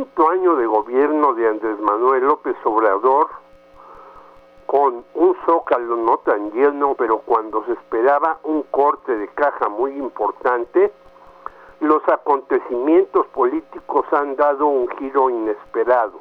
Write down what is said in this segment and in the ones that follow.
Quinto año de gobierno de Andrés Manuel López Obrador, con un zócalo no tan lleno, pero cuando se esperaba un corte de caja muy importante, los acontecimientos políticos han dado un giro inesperado.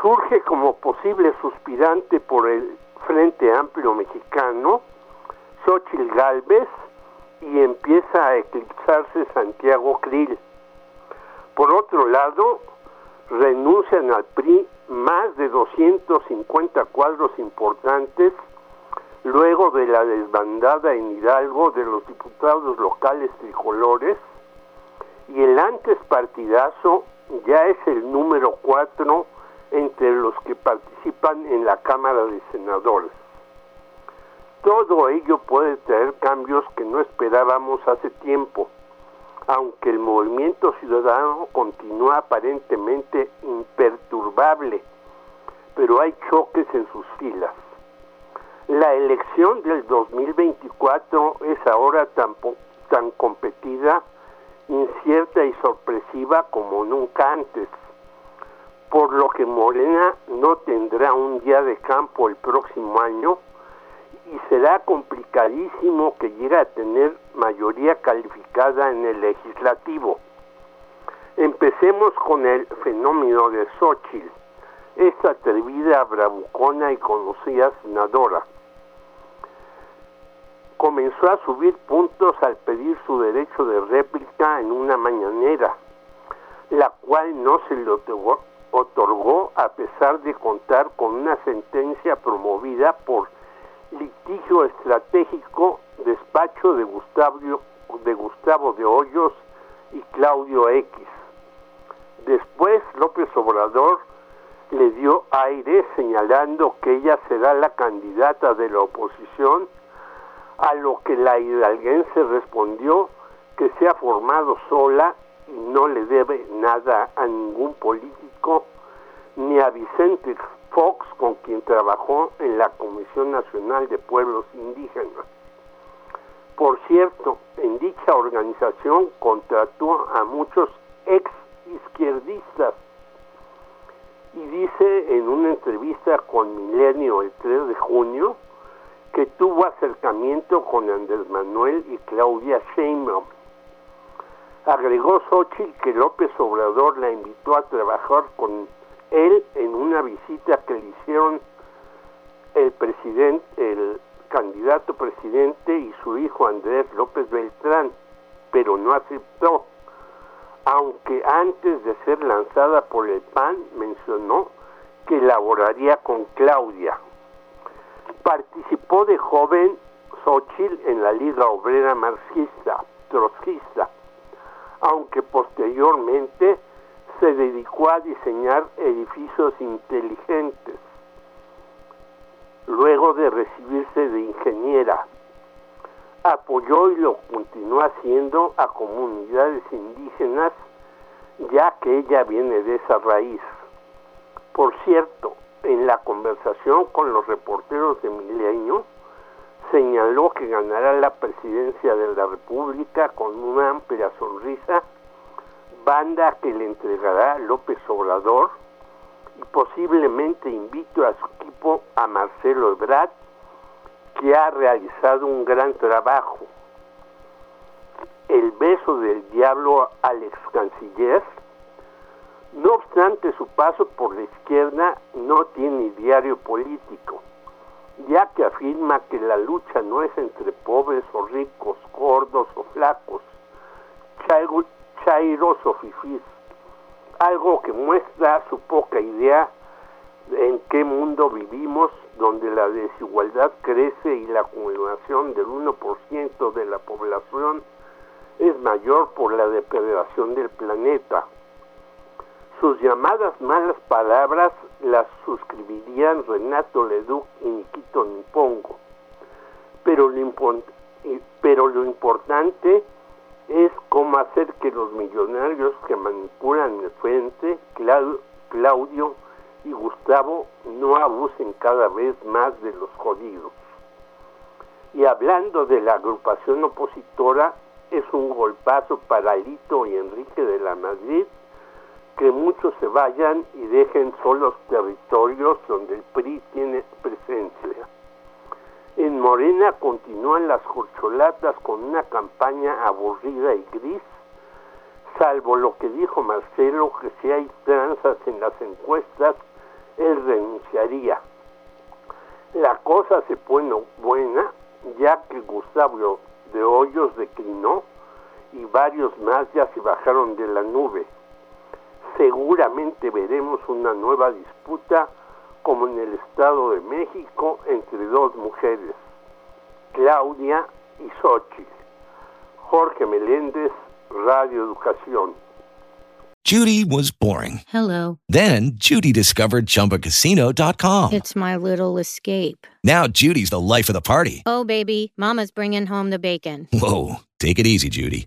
Surge como posible suspirante por el Frente Amplio Mexicano, Xochitl Galvez, y empieza a eclipsarse Santiago Krill. Por otro lado, renuncian al PRI más de 250 cuadros importantes luego de la desbandada en Hidalgo de los diputados locales tricolores y el antes partidazo ya es el número cuatro entre los que participan en la Cámara de Senadores. Todo ello puede traer cambios que no esperábamos hace tiempo aunque el movimiento ciudadano continúa aparentemente imperturbable, pero hay choques en sus filas. La elección del 2024 es ahora tan, tan competida, incierta y sorpresiva como nunca antes, por lo que Morena no tendrá un día de campo el próximo año, y será complicadísimo que llegue a tener mayoría calificada en el legislativo. Empecemos con el fenómeno de Xochitl, esta atrevida, bravucona y conocida senadora. Comenzó a subir puntos al pedir su derecho de réplica en una mañanera, la cual no se le otorgó, otorgó a pesar de contar con una sentencia promovida por litigio estratégico, de Gustavo, de Gustavo de Hoyos y Claudio X. Después López Obrador le dio aire señalando que ella será la candidata de la oposición, a lo que la hidalguense respondió que se ha formado sola y no le debe nada a ningún político, ni a Vicente Fox, con quien trabajó en la Comisión Nacional de Pueblos Indígenas. Por cierto, en dicha organización contrató a muchos ex izquierdistas y dice en una entrevista con Milenio el 3 de junio que tuvo acercamiento con Andrés Manuel y Claudia Sheinbaum. Agregó Xochitl que López Obrador la invitó a trabajar con él en una visita que le hicieron el presidente, el candidato presidente y su hijo Andrés López Beltrán, pero no aceptó, aunque antes de ser lanzada por el PAN mencionó que laboraría con Claudia. Participó de joven Xochitl en la Liga Obrera Marxista, Trotskista, aunque posteriormente se dedicó a diseñar edificios inteligentes. Luego de recibirse de ingeniera, apoyó y lo continuó haciendo a comunidades indígenas, ya que ella viene de esa raíz. Por cierto, en la conversación con los reporteros de Milenio, señaló que ganará la presidencia de la República con una amplia sonrisa banda que le entregará López Obrador y posiblemente invito a su equipo a Marcelo Ebrard, que ha realizado un gran trabajo. el beso del diablo al ex canciller. No obstante, su paso por la izquierda no tiene diario político, ya que afirma que la lucha no es entre pobres o ricos, gordos o flacos, chairos o fifís, algo que muestra su poca idea en qué mundo vivimos donde la desigualdad crece y la acumulación del 1% de la población es mayor por la depredación del planeta. Sus llamadas malas palabras las suscribirían Renato Leduc y Nikito Nipongo. Pero lo, pero lo importante es cómo hacer que los millonarios que manipulan el frente, Claudio y Gustavo, no abusen cada vez más de los jodidos. Y hablando de la agrupación opositora, es un golpazo para Lito y Enrique de la Madrid que muchos se vayan y dejen solos territorios donde el PRI tiene presencia. En Morena continúan las corcholatas con una campaña aburrida y gris, salvo lo que dijo Marcelo, que si hay tranzas en las encuestas, él renunciaría. La cosa se pone buena, ya que Gustavo de Hoyos declinó y varios más ya se bajaron de la nube. Seguramente veremos una nueva disputa como en el Estado de México entre dos mujeres, Claudia y Xochitl. Jorge Meléndez, Radio Educación. Judy was boring. Hello. Then Judy discovered chumbacasino.com. It's my little escape. Now Judy's the life of the party. Oh, baby, Mama's bringing home the bacon. Whoa. Take it easy, Judy.